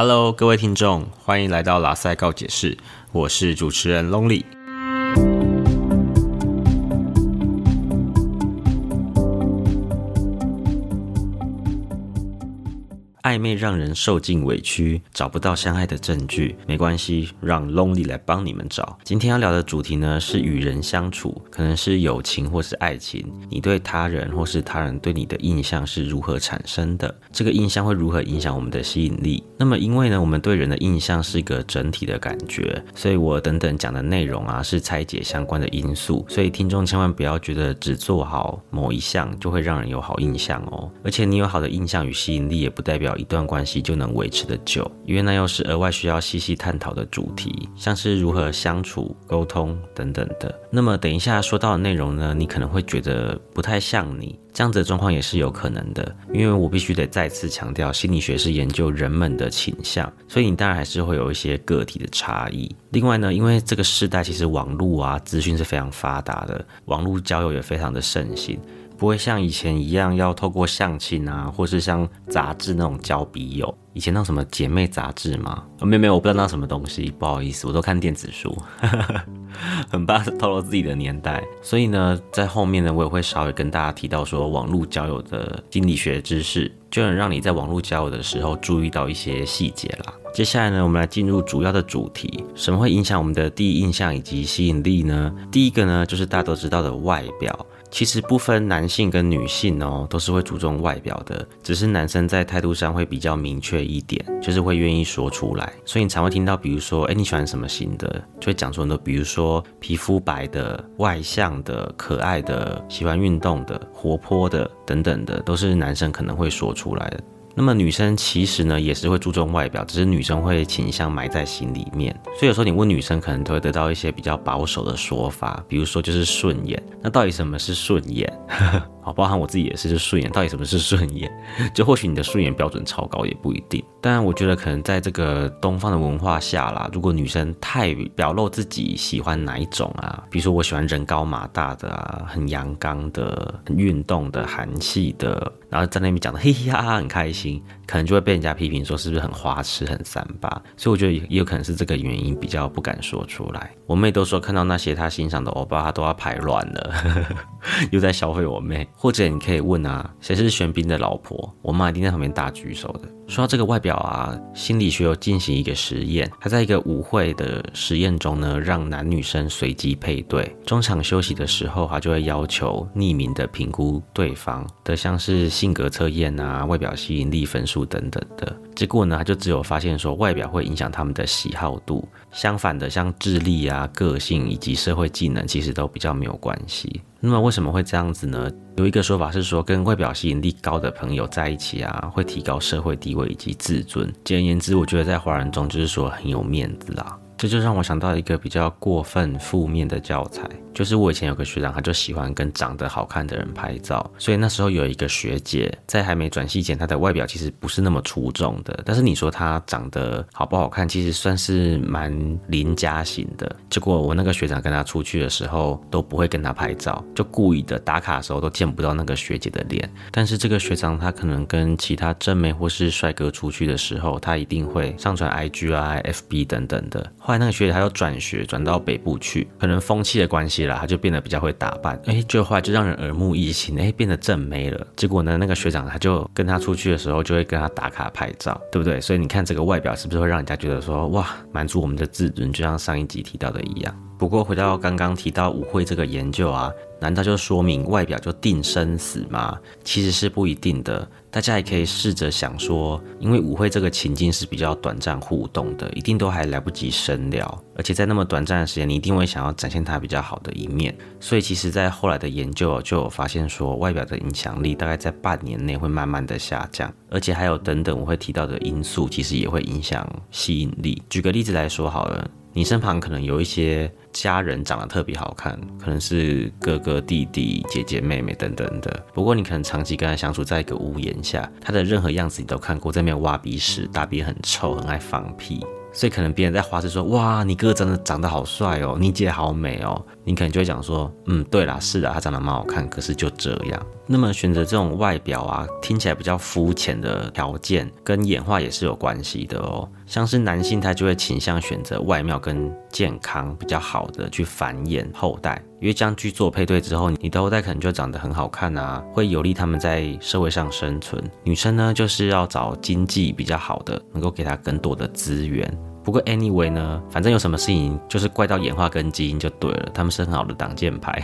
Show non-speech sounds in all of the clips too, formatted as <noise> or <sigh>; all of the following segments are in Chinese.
Hello，各位听众，欢迎来到拉塞告解室，我是主持人 Lonely。暧昧让人受尽委屈，找不到相爱的证据，没关系，让 Lonely 来帮你们找。今天要聊的主题呢是与人相处，可能是友情或是爱情，你对他人或是他人对你的印象是如何产生的？这个印象会如何影响我们的吸引力？那么因为呢，我们对人的印象是一个整体的感觉，所以我等等讲的内容啊是拆解相关的因素，所以听众千万不要觉得只做好某一项就会让人有好印象哦。而且你有好的印象与吸引力，也不代表。一一段关系就能维持的久，因为那又是额外需要细细探讨的主题，像是如何相处、沟通等等的。那么等一下说到的内容呢，你可能会觉得不太像你这样子的状况也是有可能的，因为我必须得再次强调，心理学是研究人们的倾向，所以你当然还是会有一些个体的差异。另外呢，因为这个时代其实网络啊资讯是非常发达的，网络交友也非常的盛行。不会像以前一样要透过相亲啊，或是像杂志那种交笔友。以前那什么姐妹杂志吗？没有没有，我不知道那什么东西，不好意思，我都看电子书，<laughs> 很怕透露自己的年代。所以呢，在后面呢，我也会稍微跟大家提到说，网络交友的心理学知识，就能让你在网络交友的时候注意到一些细节啦。接下来呢，我们来进入主要的主题，什么会影响我们的第一印象以及吸引力呢？第一个呢，就是大家都知道的外表。其实不分男性跟女性哦，都是会注重外表的，只是男生在态度上会比较明确一点，就是会愿意说出来。所以你常会听到，比如说，哎，你喜欢什么型的，就会讲出很多，比如说皮肤白的、外向的、可爱的、喜欢运动的、活泼的等等的，都是男生可能会说出来的。那么女生其实呢也是会注重外表，只是女生会倾向埋在心里面。所以有时候你问女生，可能都会得到一些比较保守的说法，比如说就是顺眼。那到底什么是顺眼？包含我自己也是，就顺眼。到底什么是顺眼？就或许你的顺眼标准超高也不一定。当然，我觉得可能在这个东方的文化下啦，如果女生太表露自己喜欢哪一种啊，比如说我喜欢人高马大的啊，很阳刚的、很运动的、韩系的，然后在那边讲的 <laughs> 嘿嘿哈哈很开心，可能就会被人家批评说是不是很花痴、很三八。所以我觉得也有可能是这个原因，比较不敢说出来。我妹都说看到那些她欣赏的欧巴，她都要排卵了，<laughs> 又在消费我妹。或者你可以问啊，谁是玄彬的老婆？我妈一定在旁边大举手的。说到这个外表啊，心理学有进行一个实验，他在一个舞会的实验中呢，让男女生随机配对，中场休息的时候，他就会要求匿名的评估对方的，像是性格测验啊、外表吸引力分数等等的。结果呢，他就只有发现说外表会影响他们的喜好度，相反的，像智力啊、个性以及社会技能，其实都比较没有关系。那么为什么会这样子呢？有一个说法是说，跟外表吸引力高的朋友在一起啊，会提高社会地位以及自尊。简而言之，我觉得在华人中就是说很有面子啦。这就让我想到一个比较过分负面的教材。就是我以前有个学长，他就喜欢跟长得好看的人拍照，所以那时候有一个学姐在还没转系前，她的外表其实不是那么出众的，但是你说她长得好不好看，其实算是蛮邻家型的。结果我那个学长跟她出去的时候都不会跟她拍照，就故意的打卡的时候都见不到那个学姐的脸。但是这个学长他可能跟其他正妹或是帅哥出去的时候，他一定会上传 IG 啊、FB 等等的。后来那个学姐她又转学转到北部去，可能风气的关系。他就变得比较会打扮，哎，就后来就让人耳目一新，哎，变得正妹了。结果呢，那个学长他就跟他出去的时候，就会跟他打卡拍照，对不对？所以你看这个外表是不是会让人家觉得说，哇，满足我们的自尊，就像上一集提到的一样。不过回到刚刚提到舞会这个研究啊，难道就说明外表就定生死吗？其实是不一定的。大家也可以试着想说，因为舞会这个情境是比较短暂互动的，一定都还来不及深聊，而且在那么短暂的时间，你一定会想要展现它比较好的一面。所以其实，在后来的研究就有发现说，外表的影响力大概在半年内会慢慢的下降，而且还有等等我会提到的因素，其实也会影响吸引力。举个例子来说好了。你身旁可能有一些家人长得特别好看，可能是哥哥、弟弟、姐姐、妹妹等等的。不过你可能长期跟他相处在一个屋檐下，他的任何样子你都看过，在那边挖鼻屎、大便很臭、很爱放屁。所以可能别人在花式说哇，你哥真的长得好帅哦，你姐好美哦，你可能就会讲说，嗯，对啦，是的，他长得蛮好看，可是就这样。那么选择这种外表啊，听起来比较肤浅的条件，跟演化也是有关系的哦。像是男性，他就会倾向选择外貌跟健康比较好的去繁衍后代，因为这样去做配对之后，你的后代可能就长得很好看啊，会有利他们在社会上生存。女生呢，就是要找经济比较好的，能够给她更多的资源。不过 anyway 呢，反正有什么事情就是怪到演化跟基因就对了，他们是很好的挡箭牌。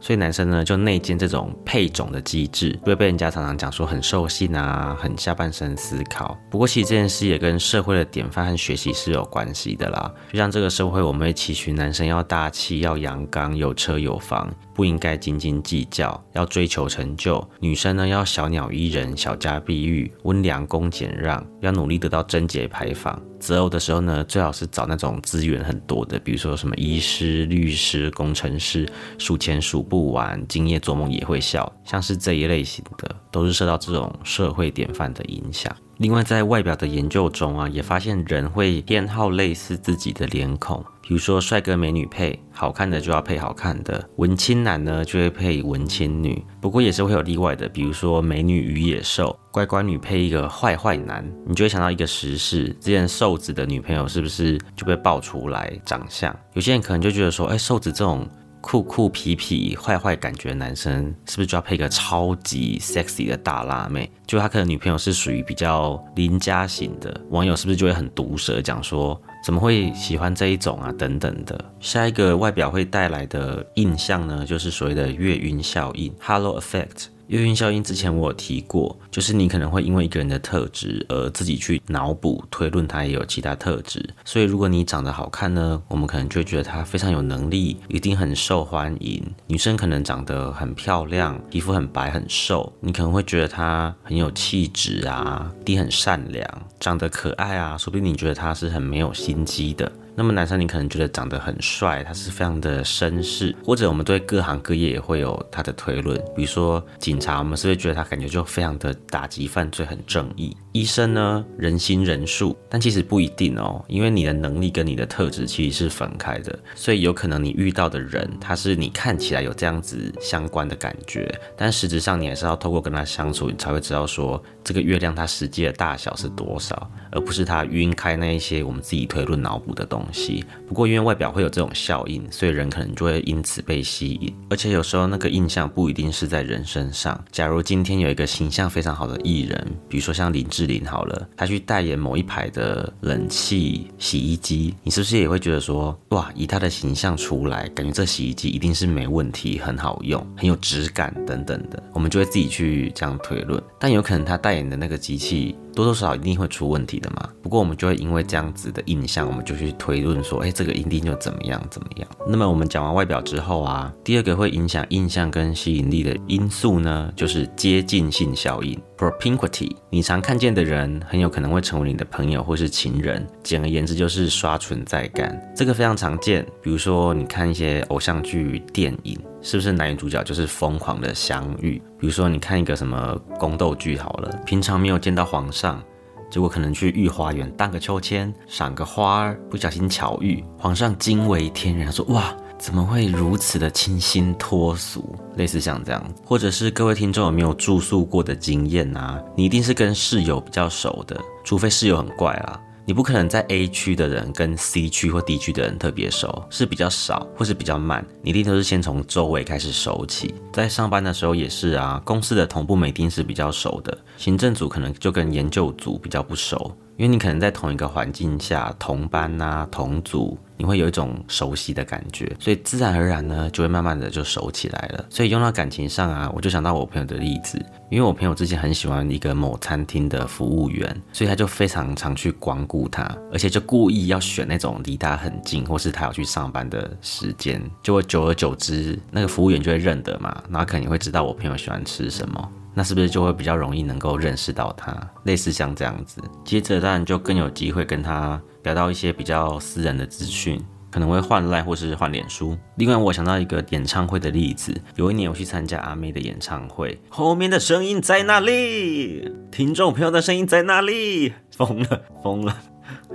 所以男生呢就内建这种配种的机制，会被人家常常讲说很兽性啊，很下半身思考。不过其实这件事也跟社会的典范和学习是有关系的啦。就像这个社会，我们会期许男生要大气、要阳刚、有车有房，不应该斤斤计较，要追求成就；女生呢要小鸟依人、小家碧玉、温良恭俭让，要努力得到贞洁牌坊。择偶的时候呢，最好是找那种资源很多的，比如说什么医师、律师、工程师，数钱数不完，今夜做梦也会笑，像是这一类型的，都是受到这种社会典范的影响。另外，在外表的研究中啊，也发现人会偏好类似自己的脸孔。比如说，帅哥美女配好看的就要配好看的，文青男呢就会配文青女。不过也是会有例外的，比如说美女与野兽，乖乖女配一个坏坏男，你就会想到一个时事，之前瘦子的女朋友是不是就被爆出来长相？有些人可能就觉得说，哎，瘦子这种酷酷痞痞、坏坏感觉的男生，是不是就要配个超级 sexy 的大辣妹？就他可能女朋友是属于比较邻家型的，网友是不是就会很毒舌讲说？怎么会喜欢这一种啊？等等的，下一个外表会带来的印象呢，就是所谓的月晕效应 （Halo Effect）。月晕效应之前我有提过，就是你可能会因为一个人的特质而自己去脑补推论他也有其他特质。所以如果你长得好看呢，我们可能就会觉得他非常有能力，一定很受欢迎。女生可能长得很漂亮，皮肤很白很瘦，你可能会觉得她很有气质啊，一定很善良，长得可爱啊，说不定你觉得他是很没有心机的。那么男生，你可能觉得长得很帅，他是非常的绅士，或者我们对各行各业也会有他的推论，比如说警察，我们是不是觉得他感觉就非常的打击犯罪，很正义？医生呢，人心人术，但其实不一定哦，因为你的能力跟你的特质其实是分开的，所以有可能你遇到的人，他是你看起来有这样子相关的感觉，但实质上你还是要透过跟他相处，你才会知道说这个月亮它实际的大小是多少，而不是他晕开那一些我们自己推论脑补的东西。不过因为外表会有这种效应，所以人可能就会因此被吸引，而且有时候那个印象不一定是在人身上。假如今天有一个形象非常好的艺人，比如说像林志。玲好了，她去代言某一排的冷气洗衣机，你是不是也会觉得说，哇，以她的形象出来，感觉这洗衣机一定是没问题，很好用，很有质感等等的，我们就会自己去这样推论。但有可能她代言的那个机器。多多少少一定会出问题的嘛。不过我们就会因为这样子的印象，我们就去推论说，哎，这个一定就怎么样怎么样。那么我们讲完外表之后啊，第二个会影响印象跟吸引力的因素呢，就是接近性效应 （propinquity）。你常看见的人，很有可能会成为你的朋友或是情人。简而言之，就是刷存在感。这个非常常见。比如说，你看一些偶像剧、电影。是不是男女主角就是疯狂的相遇？比如说，你看一个什么宫斗剧好了，平常没有见到皇上，结果可能去御花园荡个秋千，赏个花儿，不小心巧遇，皇上惊为天人，说哇，怎么会如此的清新脱俗？类似像这样，或者是各位听众有没有住宿过的经验啊？你一定是跟室友比较熟的，除非室友很怪啦。你不可能在 A 区的人跟 C 区或 D 区的人特别熟，是比较少或是比较慢。你一定都是先从周围开始熟起。在上班的时候也是啊，公司的同部一定是比较熟的，行政组可能就跟研究组比较不熟。因为你可能在同一个环境下，同班呐，同组，你会有一种熟悉的感觉，所以自然而然呢，就会慢慢的就熟起来了。所以用到感情上啊，我就想到我朋友的例子，因为我朋友之前很喜欢一个某餐厅的服务员，所以他就非常常去光顾他，而且就故意要选那种离他很近，或是他要去上班的时间，就会久而久之，那个服务员就会认得嘛，然后肯定会知道我朋友喜欢吃什么。那是不是就会比较容易能够认识到他？类似像这样子，接着当然就更有机会跟他聊到一些比较私人的资讯，可能会换赖或是换脸书。另外，我想到一个演唱会的例子，有一年我去参加阿妹的演唱会，后面的声音在哪里？听众朋友的声音在哪里？疯了，疯了。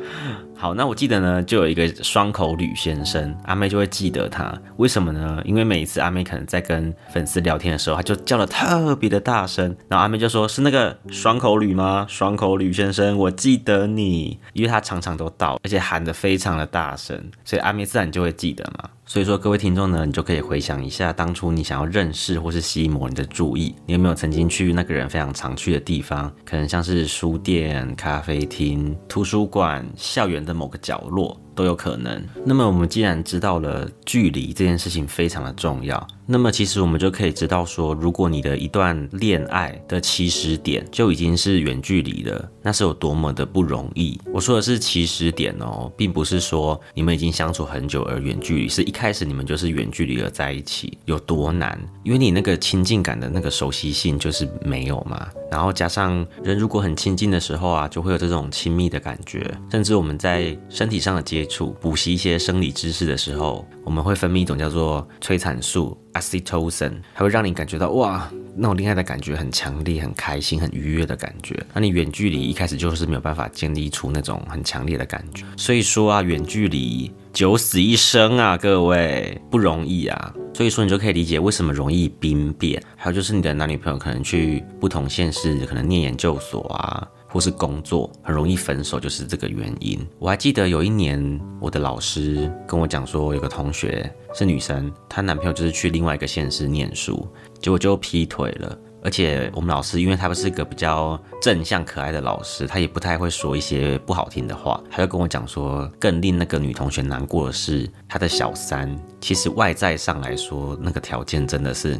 <laughs> 好，那我记得呢，就有一个双口吕先生，阿妹就会记得他，为什么呢？因为每一次阿妹可能在跟粉丝聊天的时候，他就叫的特别的大声，然后阿妹就说：“是那个双口吕吗？双口吕先生，我记得你。”因为他常常都到，而且喊的非常的大声，所以阿妹自然就会记得嘛。所以说，各位听众呢，你就可以回想一下，当初你想要认识或是吸引某人的注意，你有没有曾经去那个人非常常去的地方？可能像是书店、咖啡厅、图书馆、校园的某个角落。都有可能。那么我们既然知道了距离这件事情非常的重要，那么其实我们就可以知道说，如果你的一段恋爱的起始点就已经是远距离了，那是有多么的不容易。我说的是起始点哦，并不是说你们已经相处很久而远距离，是一开始你们就是远距离而在一起有多难？因为你那个亲近感的那个熟悉性就是没有嘛。然后加上人如果很亲近的时候啊，就会有这种亲密的感觉，甚至我们在身体上的接触、补习一些生理知识的时候，我们会分泌一种叫做催产素 （oxytocin），它会让你感觉到哇，那种恋爱的感觉很强烈、很开心、很愉悦的感觉。那你远距离一开始就是没有办法建立出那种很强烈的感觉，所以说啊，远距离九死一生啊，各位不容易啊。所以说你就可以理解为什么容易兵变，还有就是你的男女朋友可能去不同县市，可能念研究所啊。或是工作很容易分手，就是这个原因。我还记得有一年，我的老师跟我讲说，有个同学是女生，她男朋友就是去另外一个县市念书，结果就劈腿了。而且我们老师，因为他不是一个比较正向可爱的老师，他也不太会说一些不好听的话，他就跟我讲说，更令那个女同学难过的是，他的小三其实外在上来说，那个条件真的是，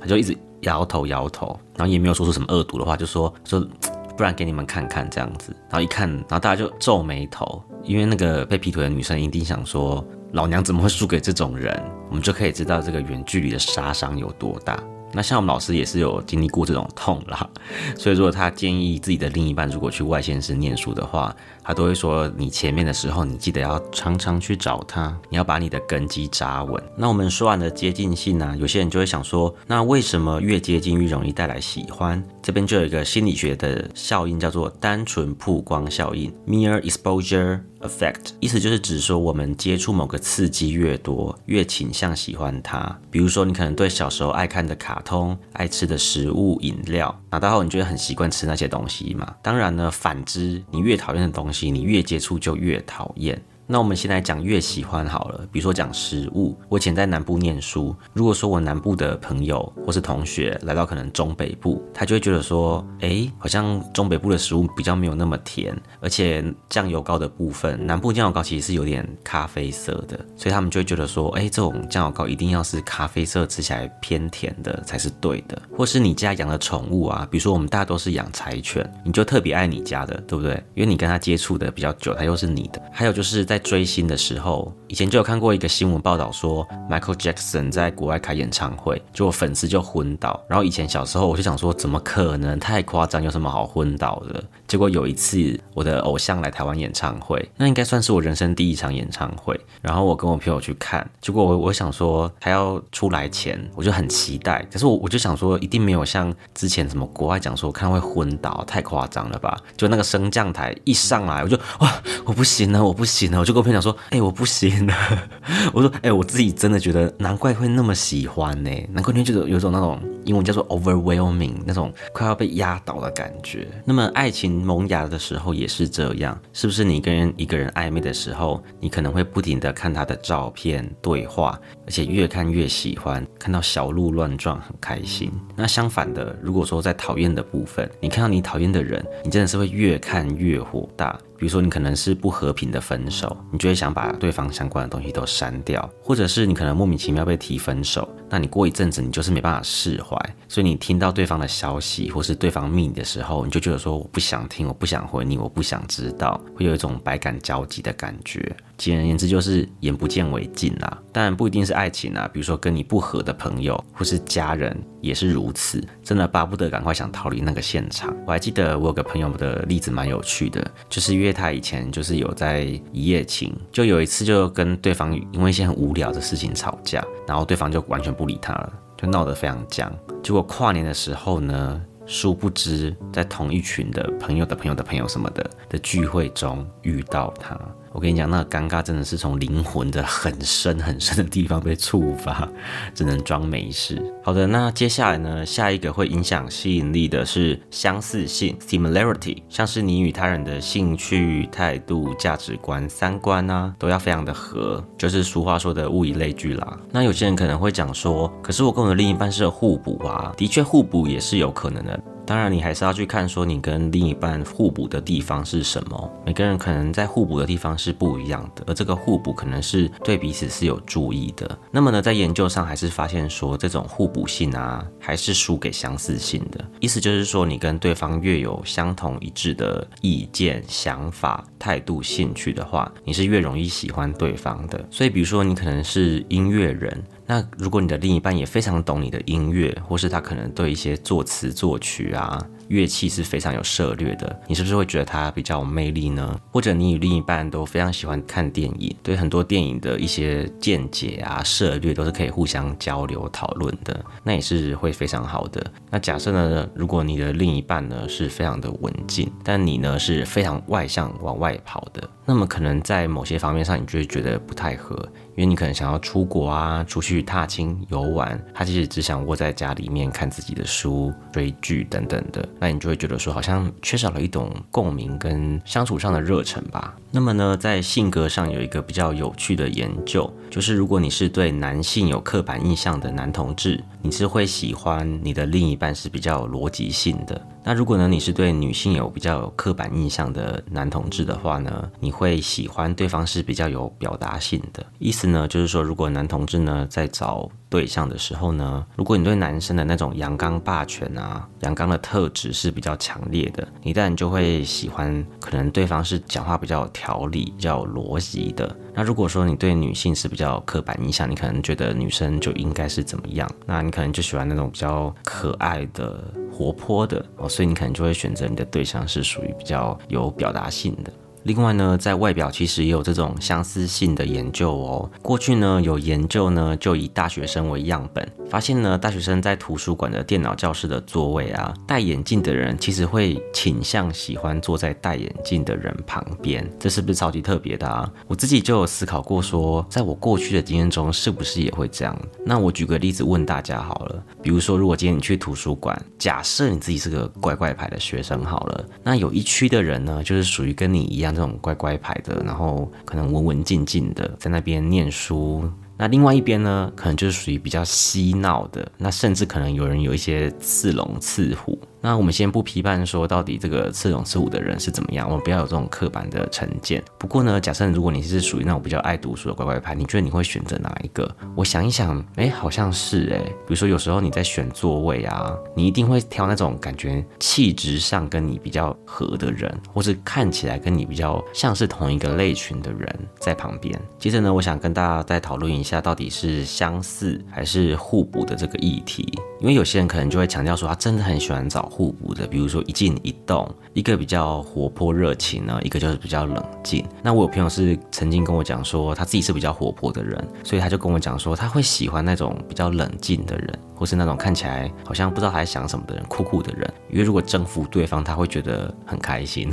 他就一直摇头摇头，然后也没有说出什么恶毒的话，就说说。不然给你们看看这样子，然后一看，然后大家就皱眉头，因为那个被劈腿的女生一定想说，老娘怎么会输给这种人？我们就可以知道这个远距离的杀伤有多大。那像我们老师也是有经历过这种痛啦，所以如果他建议自己的另一半如果去外县市念书的话。他都会说，你前面的时候，你记得要常常去找他，你要把你的根基扎稳。那我们说完的接近性呢，有些人就会想说，那为什么越接近越容易带来喜欢？这边就有一个心理学的效应，叫做单纯曝光效应 （Mere Exposure Effect），意思就是指说，我们接触某个刺激越多，越倾向喜欢它。比如说，你可能对小时候爱看的卡通、爱吃的食物、饮料，长大后你觉得很习惯吃那些东西嘛？当然呢，反之，你越讨厌的东西。你越接触就越讨厌。那我们先来讲越喜欢好了，比如说讲食物。我以前在南部念书，如果说我南部的朋友或是同学来到可能中北部，他就会觉得说，哎，好像中北部的食物比较没有那么甜，而且酱油膏的部分，南部酱油膏其实是有点咖啡色的，所以他们就会觉得说，哎，这种酱油膏一定要是咖啡色，吃起来偏甜的才是对的。或是你家养的宠物啊，比如说我们大家都是养柴犬，你就特别爱你家的，对不对？因为你跟他接触的比较久，它又是你的。还有就是在追星的时候，以前就有看过一个新闻报道，说 Michael Jackson 在国外开演唱会，结果粉丝就昏倒。然后以前小时候我就想说，怎么可能？太夸张，有什么好昏倒的？结果有一次我的偶像来台湾演唱会，那应该算是我人生第一场演唱会。然后我跟我朋友去看，结果我我想说他要出来前，我就很期待。可是我我就想说，一定没有像之前什么国外讲说看会昏倒，太夸张了吧？就那个升降台一上来，我就哇，我不行了，我不行了，我就跟我朋友讲说，哎，我不行了。我说，哎，我自己真的觉得，难怪会那么喜欢呢，难怪你觉得有种那种英文叫做 overwhelming 那种快要被压倒的感觉。那么爱情萌芽的时候也是这样，是不是？你跟一个人暧昧的时候，你可能会不停的看他的照片、对话，而且越看越喜欢，看到小鹿乱撞很开心。那相反的，如果说在讨厌的部分，你看到你讨厌的人，你真的是会越看越火大。比如说，你可能是不和平的分手，你就会想把对方相关的东西都删掉，或者是你可能莫名其妙被提分手，那你过一阵子你就是没办法释怀，所以你听到对方的消息或是对方密你的时候，你就觉得说我不想听，我不想回你，我不想知道，会有一种百感交集的感觉。简而言之，就是眼不见为净啦。当然不一定是爱情啊，比如说跟你不和的朋友或是家人也是如此，真的巴不得赶快想逃离那个现场。我还记得我有个朋友的例子蛮有趣的，就是因为他以前就是有在一夜情，就有一次就跟对方因为一些很无聊的事情吵架，然后对方就完全不理他了，就闹得非常僵。结果跨年的时候呢，殊不知在同一群的朋友的朋友的朋友什么的的聚会中遇到他。我跟你讲，那个尴尬真的是从灵魂的很深很深的地方被触发，只能装没事。好的，那接下来呢，下一个会影响吸引力的是相似性 （similarity），像是你与他人的兴趣、态度、价值观、三观啊，都要非常的合，就是俗话说的物以类聚啦。那有些人可能会讲说，可是我跟我的另一半是互补啊，的确互补也是有可能的。当然，你还是要去看说你跟另一半互补的地方是什么。每个人可能在互补的地方是不一样的，而这个互补可能是对彼此是有注意的。那么呢，在研究上还是发现说，这种互补性啊，还是输给相似性的。意思就是说，你跟对方越有相同一致的意见、想法、态度、兴趣的话，你是越容易喜欢对方的。所以，比如说你可能是音乐人。那如果你的另一半也非常懂你的音乐，或是他可能对一些作词作曲啊。乐器是非常有涉略的，你是不是会觉得他比较有魅力呢？或者你与另一半都非常喜欢看电影，对很多电影的一些见解啊、涉略都是可以互相交流讨论的，那也是会非常好的。那假设呢，如果你的另一半呢是非常的文静，但你呢是非常外向往外跑的，那么可能在某些方面上，你就会觉得不太合，因为你可能想要出国啊，出去踏青游玩，他其实只想窝在家里面看自己的书、追剧等等的。那你就会觉得说，好像缺少了一种共鸣跟相处上的热忱吧。那么呢，在性格上有一个比较有趣的研究，就是如果你是对男性有刻板印象的男同志，你是会喜欢你的另一半是比较有逻辑性的。那如果呢，你是对女性有比较有刻板印象的男同志的话呢，你会喜欢对方是比较有表达性的。意思呢，就是说，如果男同志呢在找对象的时候呢，如果你对男生的那种阳刚霸权啊、阳刚的特质是比较强烈的，你当然就会喜欢可能对方是讲话比较有条理、比较有逻辑的。那如果说你对女性是比较刻板印象，你可能觉得女生就应该是怎么样，那你可能就喜欢那种比较可爱的。活泼的哦，所以你可能就会选择你的对象是属于比较有表达性的。另外呢，在外表其实也有这种相似性的研究哦。过去呢，有研究呢，就以大学生为样本，发现呢，大学生在图书馆的电脑教室的座位啊，戴眼镜的人其实会倾向喜欢坐在戴眼镜的人旁边，这是不是超级特别的啊？我自己就有思考过，说在我过去的经验中，是不是也会这样？那我举个例子问大家好了，比如说，如果今天你去图书馆，假设你自己是个乖乖牌的学生好了，那有一区的人呢，就是属于跟你一样。这种乖乖牌的，然后可能文文静静的在那边念书。那另外一边呢，可能就是属于比较嬉闹的，那甚至可能有人有一些刺龙刺虎。那我们先不批判说到底这个刺龙刺虎的人是怎么样，我们不要有这种刻板的成见。不过呢，假设如果你是属于那种比较爱读书的乖乖牌，你觉得你会选择哪一个？我想一想，哎，好像是哎。比如说有时候你在选座位啊，你一定会挑那种感觉气质上跟你比较合的人，或是看起来跟你比较像是同一个类群的人在旁边。接着呢，我想跟大家再讨论一下，到底是相似还是互补的这个议题。因为有些人可能就会强调说，他真的很喜欢找互补的，比如说一静一动，一个比较活泼热情呢，一个就是比较冷静。那我有朋友是曾经跟我讲说，他自己是比较活泼的人，所以他就跟我讲说，他会喜欢那种比较冷静的人，或是那种看起来好像不知道他在想什么的人，酷酷的人。因为如果征服对方，他会觉得很开心。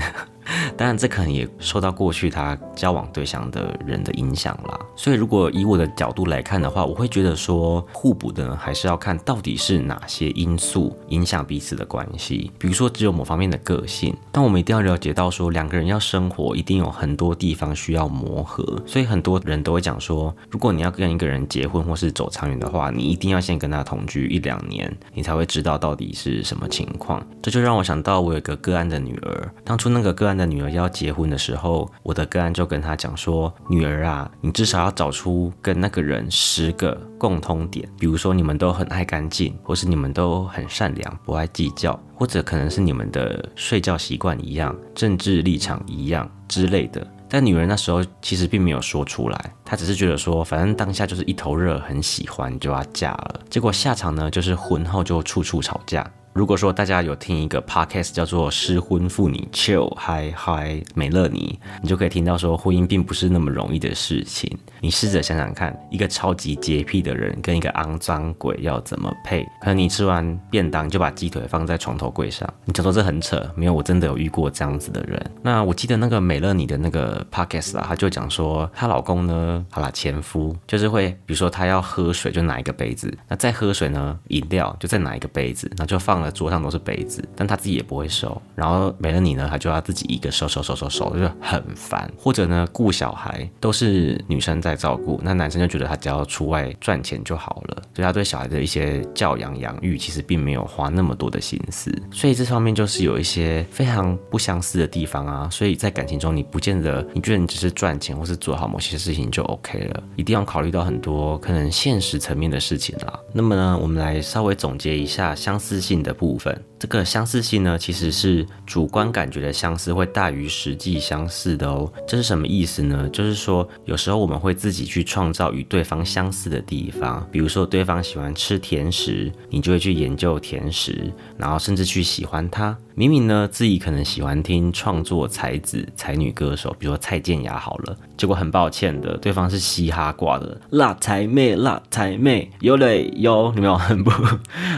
<laughs> 当然，这可能也受到过去他交往对象的人的影响啦。所以，如果以我的角度来看的话，我会觉得说互补的还是要看到底是哪些因素影响彼此的关系。比如说，只有某方面的个性，但我们一定要了解到说，两个人要生活，一定有很多地方需要磨合。所以，很多人都会讲说，如果你要跟一个人结婚或是走长远的话，你一定要先跟他同居一两年，你才会知道到底是什么情况。这就让我想到，我有个个案的女儿，当初那个个案。的女儿要结婚的时候，我的个案就跟他讲说：“女儿啊，你至少要找出跟那个人十个共通点，比如说你们都很爱干净，或是你们都很善良，不爱计较，或者可能是你们的睡觉习惯一样，政治立场一样之类的。”但女人那时候其实并没有说出来，她只是觉得说，反正当下就是一头热，很喜欢就要嫁了。结果下场呢，就是婚后就处处吵架。如果说大家有听一个 podcast 叫做《失婚妇女 Chill Hi Hi 美乐妮》，你就可以听到说婚姻并不是那么容易的事情。你试着想想看，一个超级洁癖的人跟一个肮脏鬼要怎么配？可能你吃完便当就把鸡腿放在床头柜上，你就说这很扯。没有，我真的有遇过这样子的人。那我记得那个美乐妮的那个 podcast 啊，她就讲说她老公呢，好啦，前夫就是会，比如说他要喝水就拿一个杯子，那再喝水呢，饮料就再拿一个杯子，那就放了桌上都是杯子，但他自己也不会收。然后没了你呢，他就要自己一个收收收收收，就很烦。或者呢，顾小孩都是女生。在照顾那男生就觉得他只要出外赚钱就好了，所以他对小孩的一些教养养育其实并没有花那么多的心思，所以这方面就是有一些非常不相似的地方啊。所以在感情中，你不见得你觉得你只是赚钱或是做好某些事情就 OK 了，一定要考虑到很多可能现实层面的事情啦。那么呢，我们来稍微总结一下相似性的的部分。这个相似性呢，其实是主观感觉的相似会大于实际相似的哦。这是什么意思呢？就是说有时候我们会自己去创造与对方相似的地方，比如说对方喜欢吃甜食，你就会去研究甜食，然后甚至去喜欢它。明明呢自己可能喜欢听创作才子才女歌手，比如说蔡健雅好了，结果很抱歉的，对方是嘻哈挂的辣才妹辣才妹，有嘞有，有没有很不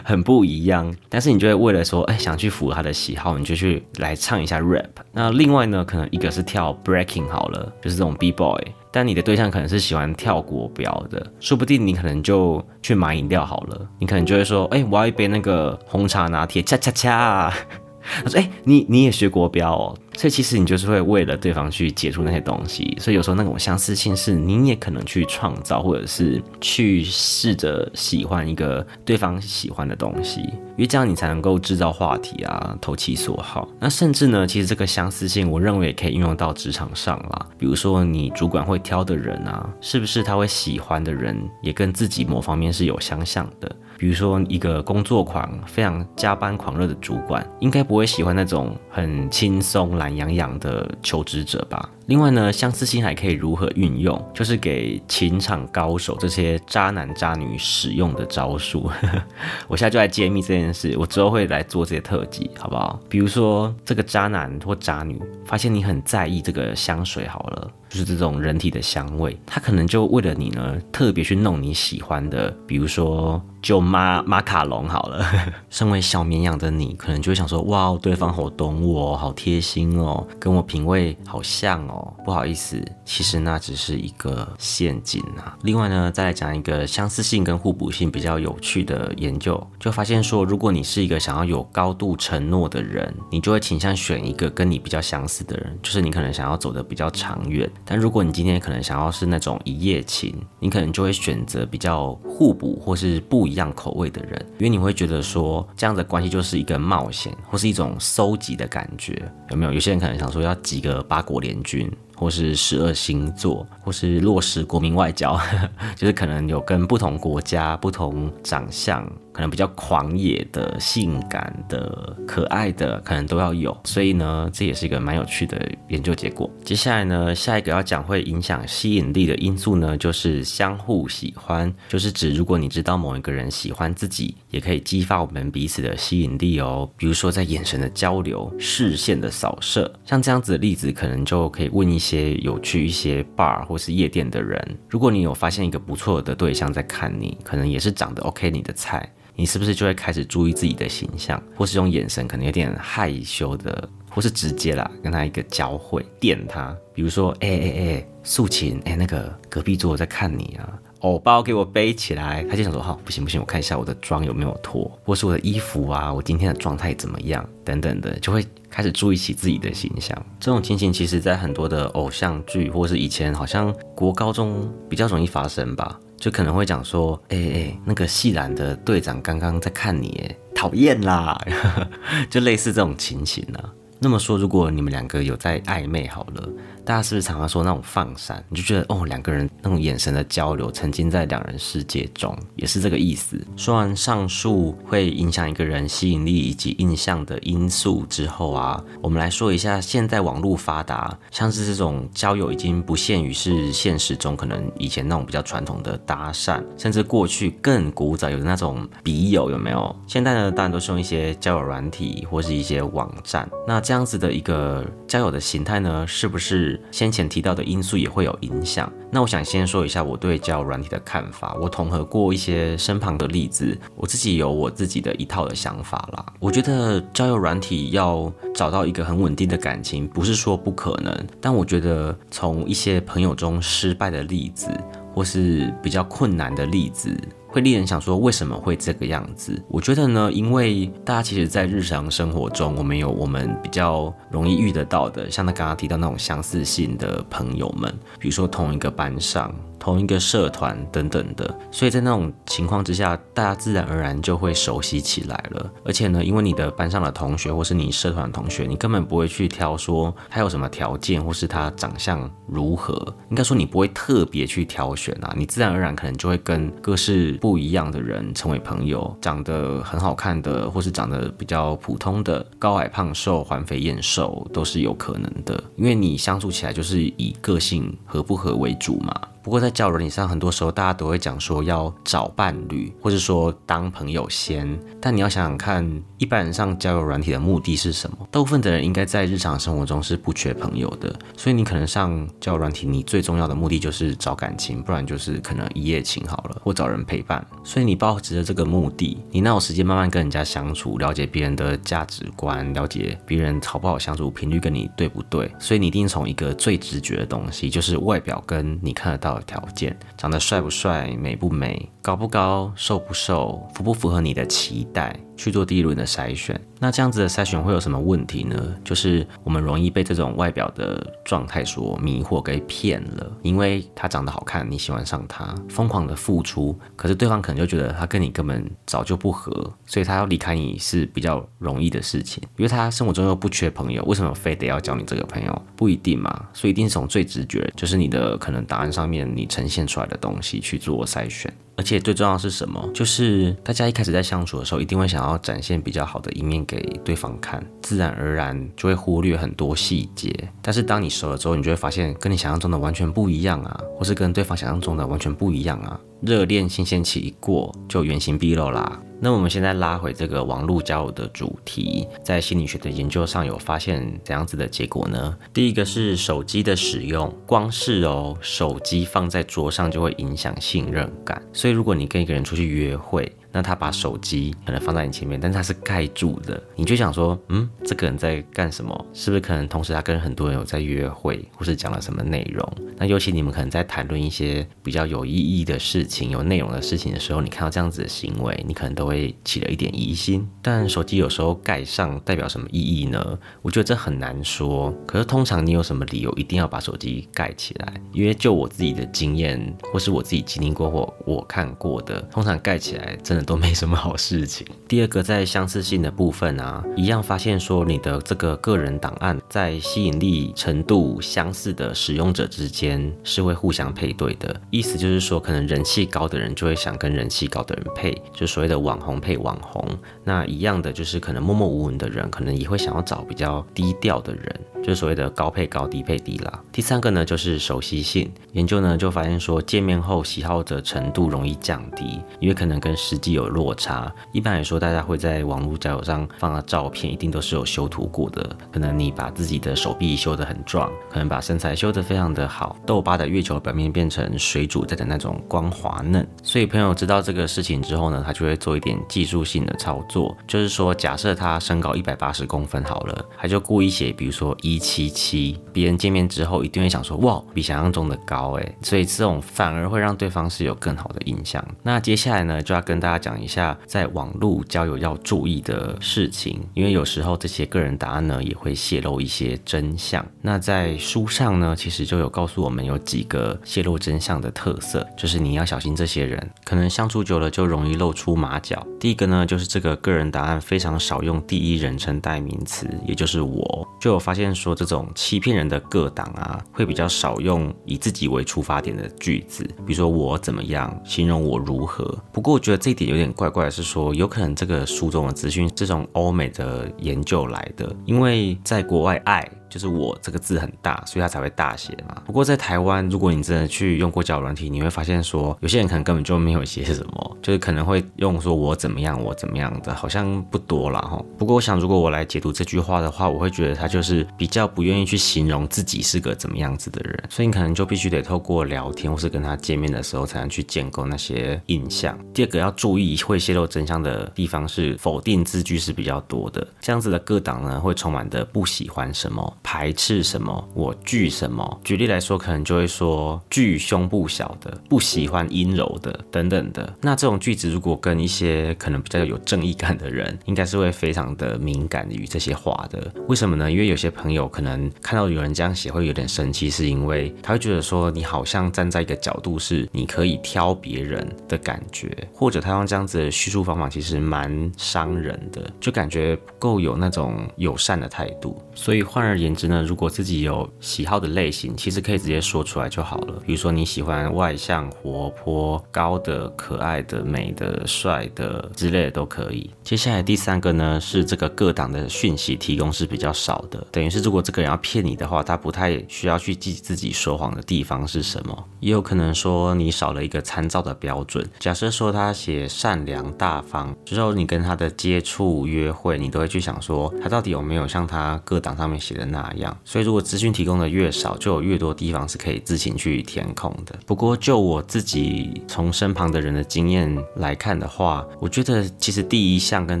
很不一样？但是你就会为了说，哎，想去符合他的喜好，你就去来唱一下 rap。那另外呢，可能一个是跳 breaking 好了，就是这种 b boy。但你的对象可能是喜欢跳国标的，说不定你可能就去买饮料好了，你可能就会说，哎，我要一杯那个红茶拿铁，恰恰恰。他说，哎，你你也学国标哦。所以其实你就是会为了对方去解除那些东西，所以有时候那种相似性是你也可能去创造，或者是去试着喜欢一个对方喜欢的东西，因为这样你才能够制造话题啊，投其所好。那甚至呢，其实这个相似性，我认为也可以运用到职场上啦。比如说你主管会挑的人啊，是不是他会喜欢的人，也跟自己某方面是有相像的？比如说一个工作狂、非常加班狂热的主管，应该不会喜欢那种很轻松、懒洋洋的求职者吧？另外呢，相似性还可以如何运用？就是给情场高手这些渣男渣女使用的招数。<laughs> 我现在就来揭秘这件事，我之后会来做这些特辑，好不好？比如说这个渣男或渣女发现你很在意这个香水，好了，就是这种人体的香味，他可能就为了你呢，特别去弄你喜欢的，比如说就马马卡龙好了。<laughs> 身为小绵羊的你，可能就会想说，哇，对方好懂我，好贴心哦，跟我品味好像哦。不好意思，其实那只是一个陷阱啊。另外呢，再来讲一个相似性跟互补性比较有趣的研究，就发现说，如果你是一个想要有高度承诺的人，你就会倾向选一个跟你比较相似的人，就是你可能想要走的比较长远。但如果你今天可能想要是那种一夜情，你可能就会选择比较互补或是不一样口味的人，因为你会觉得说，这样的关系就是一个冒险或是一种收集的感觉，有没有？有些人可能想说要集个八国联军。或是十二星座，或是落实国民外交，<laughs> 就是可能有跟不同国家、不同长相。可能比较狂野的、性感的、可爱的，可能都要有，所以呢，这也是一个蛮有趣的研究结果。接下来呢，下一个要讲会影响吸引力的因素呢，就是相互喜欢，就是指如果你知道某一个人喜欢自己，也可以激发我们彼此的吸引力哦。比如说在眼神的交流、视线的扫射，像这样子的例子，可能就可以问一些有去一些 bar 或是夜店的人，如果你有发现一个不错的对象在看你，可能也是长得 OK 你的菜。你是不是就会开始注意自己的形象，或是用眼神可能有点害羞的，或是直接啦跟他一个交汇，电他，比如说，哎哎哎，素琴，哎那个隔壁桌在看你啊，偶包给我背起来，他就想说，好，不行不行，我看一下我的妆有没有脱，或是我的衣服啊，我今天的状态怎么样，等等的，就会开始注意起自己的形象。这种情形其实在很多的偶像剧，或是以前好像国高中比较容易发生吧。就可能会讲说，哎哎，那个细蓝的队长刚刚在看你，哎，讨厌啦，<laughs> 就类似这种情形呢。那么说，如果你们两个有在暧昧好了。大家是不是常常说那种放闪？你就觉得哦，两个人那种眼神的交流，沉浸在两人世界中，也是这个意思。说完上述会影响一个人吸引力以及印象的因素之后啊，我们来说一下现在网络发达，像是这种交友已经不限于是现实中可能以前那种比较传统的搭讪，甚至过去更古早有的那种笔友有没有？现在呢，当然都是用一些交友软体或是一些网站。那这样子的一个交友的形态呢，是不是先前提到的因素也会有影响？那我想先说一下我对交友软体的看法。我统合过一些身旁的例子，我自己有我自己的一套的想法啦。我觉得交友软体要找到一个很稳定的感情，不是说不可能，但我觉得从一些朋友中失败的例子，或是比较困难的例子。会令人想说，为什么会这个样子？我觉得呢，因为大家其实，在日常生活中，我们有我们比较容易遇得到的，像他刚刚提到那种相似性的朋友们，比如说同一个班上。同一个社团等等的，所以在那种情况之下，大家自然而然就会熟悉起来了。而且呢，因为你的班上的同学或是你社团的同学，你根本不会去挑说他有什么条件或是他长相如何，应该说你不会特别去挑选啊，你自然而然可能就会跟各式不一样的人成为朋友，长得很好看的或是长得比较普通的，高矮胖瘦、环肥燕瘦都是有可能的，因为你相处起来就是以个性合不合为主嘛。不过在交友软件上，很多时候大家都会讲说要找伴侣，或者说当朋友先。但你要想想看，一般人上交友软体的目的是什么？大部分的人应该在日常生活中是不缺朋友的，所以你可能上交友软体，你最重要的目的就是找感情，不然就是可能一夜情好了，或找人陪伴。所以你抱持着这个目的，你哪有时间慢慢跟人家相处，了解别人的价值观，了解别人好不好相处，频率跟你对不对？所以你一定从一个最直觉的东西，就是外表跟你看得到的。条件长得帅不帅、美不美、高不高、瘦不瘦、符不符合你的期待？去做第一轮的筛选，那这样子的筛选会有什么问题呢？就是我们容易被这种外表的状态所迷惑给骗了，因为他长得好看，你喜欢上他，疯狂的付出，可是对方可能就觉得他跟你根本早就不合，所以他要离开你是比较容易的事情，因为他生活中又不缺朋友，为什么非得要交你这个朋友？不一定嘛，所以一定是从最直觉，就是你的可能答案上面你呈现出来的东西去做筛选。而且最重要是什么？就是大家一开始在相处的时候，一定会想要展现比较好的一面给对方看，自然而然就会忽略很多细节。但是当你熟了之后，你就会发现跟你想象中的完全不一样啊，或是跟对方想象中的完全不一样啊。热恋新鲜期一过，就原形毕露啦。那我们现在拉回这个网络交友的主题，在心理学的研究上有发现怎样子的结果呢？第一个是手机的使用，光是哦，手机放在桌上就会影响信任感。所以如果你跟一个人出去约会，那他把手机可能放在你前面，但是他是盖住的，你就想说，嗯，这个人在干什么？是不是可能同时他跟很多人有在约会，或是讲了什么内容？那尤其你们可能在谈论一些比较有意义的事情、有内容的事情的时候，你看到这样子的行为，你可能都会起了一点疑心。但手机有时候盖上代表什么意义呢？我觉得这很难说。可是通常你有什么理由一定要把手机盖起来？因为就我自己的经验，或是我自己经历过或我看过的，通常盖起来真的。都没什么好事情。<laughs> 第二个，在相似性的部分啊，一样发现说你的这个个人档案在吸引力程度相似的使用者之间是会互相配对的。意思就是说，可能人气高的人就会想跟人气高的人配，就所谓的网红配网红。那一样的就是可能默默无闻的人，可能也会想要找比较低调的人，就是所谓的高配高，低配低啦。第三个呢，就是熟悉性研究呢就发现说，见面后喜好的程度容易降低，因为可能跟实际。有落差。一般来说，大家会在网络交友上放的照片，一定都是有修图过的。可能你把自己的手臂修得很壮，可能把身材修得非常的好，痘疤的月球表面变成水煮蛋的那种光滑嫩。所以朋友知道这个事情之后呢，他就会做一点技术性的操作，就是说，假设他身高一百八十公分好了，他就故意写，比如说一一七七，别人见面之后一定会想说，哇，比想象中的高哎，所以这种反而会让对方是有更好的印象。那接下来呢，就要跟大家。讲一下在网络交友要注意的事情，因为有时候这些个人答案呢也会泄露一些真相。那在书上呢，其实就有告诉我们有几个泄露真相的特色，就是你要小心这些人，可能相处久了就容易露出马脚。第一个呢，就是这个个人答案非常少用第一人称代名词，也就是我，就有发现说这种欺骗人的个党啊，会比较少用以自己为出发点的句子，比如说我怎么样，形容我如何。不过我觉得这一点有点怪怪，是说有可能这个书中的资讯是从欧美的研究来的，因为在国外爱。就是我这个字很大，所以它才会大写嘛。不过在台湾，如果你真的去用过交友软体，你会发现说，有些人可能根本就没有写什么，就是可能会用说我怎么样，我怎么样的，好像不多了哈。不过我想，如果我来解读这句话的话，我会觉得他就是比较不愿意去形容自己是个怎么样子的人，所以你可能就必须得透过聊天或是跟他见面的时候，才能去建构那些印象。第二个要注意会泄露真相的地方是否定字句是比较多的，这样子的各党呢会充满的不喜欢什么。排斥什么？我惧什么？举例来说，可能就会说惧胸部小的，不喜欢阴柔的，等等的。那这种句子，如果跟一些可能比较有正义感的人，应该是会非常的敏感于这些话的。为什么呢？因为有些朋友可能看到有人这样写，会有点生气，是因为他会觉得说你好像站在一个角度是你可以挑别人的感觉，或者他用这样子的叙述方法，其实蛮伤人的，就感觉不够有那种友善的态度。所以换而言。之呢，如果自己有喜好的类型，其实可以直接说出来就好了。比如说你喜欢外向、活泼、高的、可爱的、美的、帅的之类的都可以。接下来第三个呢，是这个各档的讯息提供是比较少的，等于是如果这个人要骗你的话，他不太需要去记自己说谎的地方是什么。也有可能说你少了一个参照的标准。假设说他写善良大方，之后你跟他的接触、约会，你都会去想说他到底有没有像他各档上面写的那。哪样？所以如果资讯提供的越少，就有越多地方是可以自行去填空的。不过就我自己从身旁的人的经验来看的话，我觉得其实第一项跟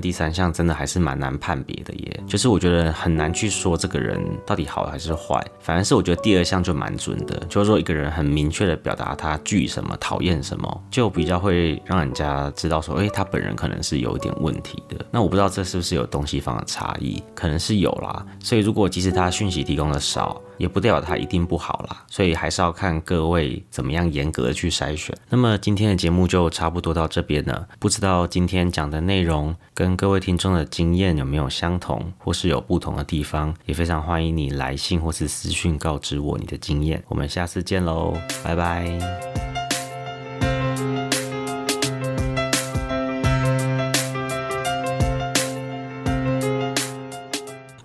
第三项真的还是蛮难判别的耶。就是我觉得很难去说这个人到底好还是坏。反而是我觉得第二项就蛮准的，就是说一个人很明确的表达他惧什么、讨厌什么，就比较会让人家知道说，哎，他本人可能是有一点问题的。那我不知道这是不是有东西方的差异，可能是有啦。所以如果即使他讯息提供的少，也不代表它一定不好啦，所以还是要看各位怎么样严格的去筛选。那么今天的节目就差不多到这边了，不知道今天讲的内容跟各位听众的经验有没有相同，或是有不同的地方，也非常欢迎你来信或是私讯告知我你的经验。我们下次见喽，拜拜。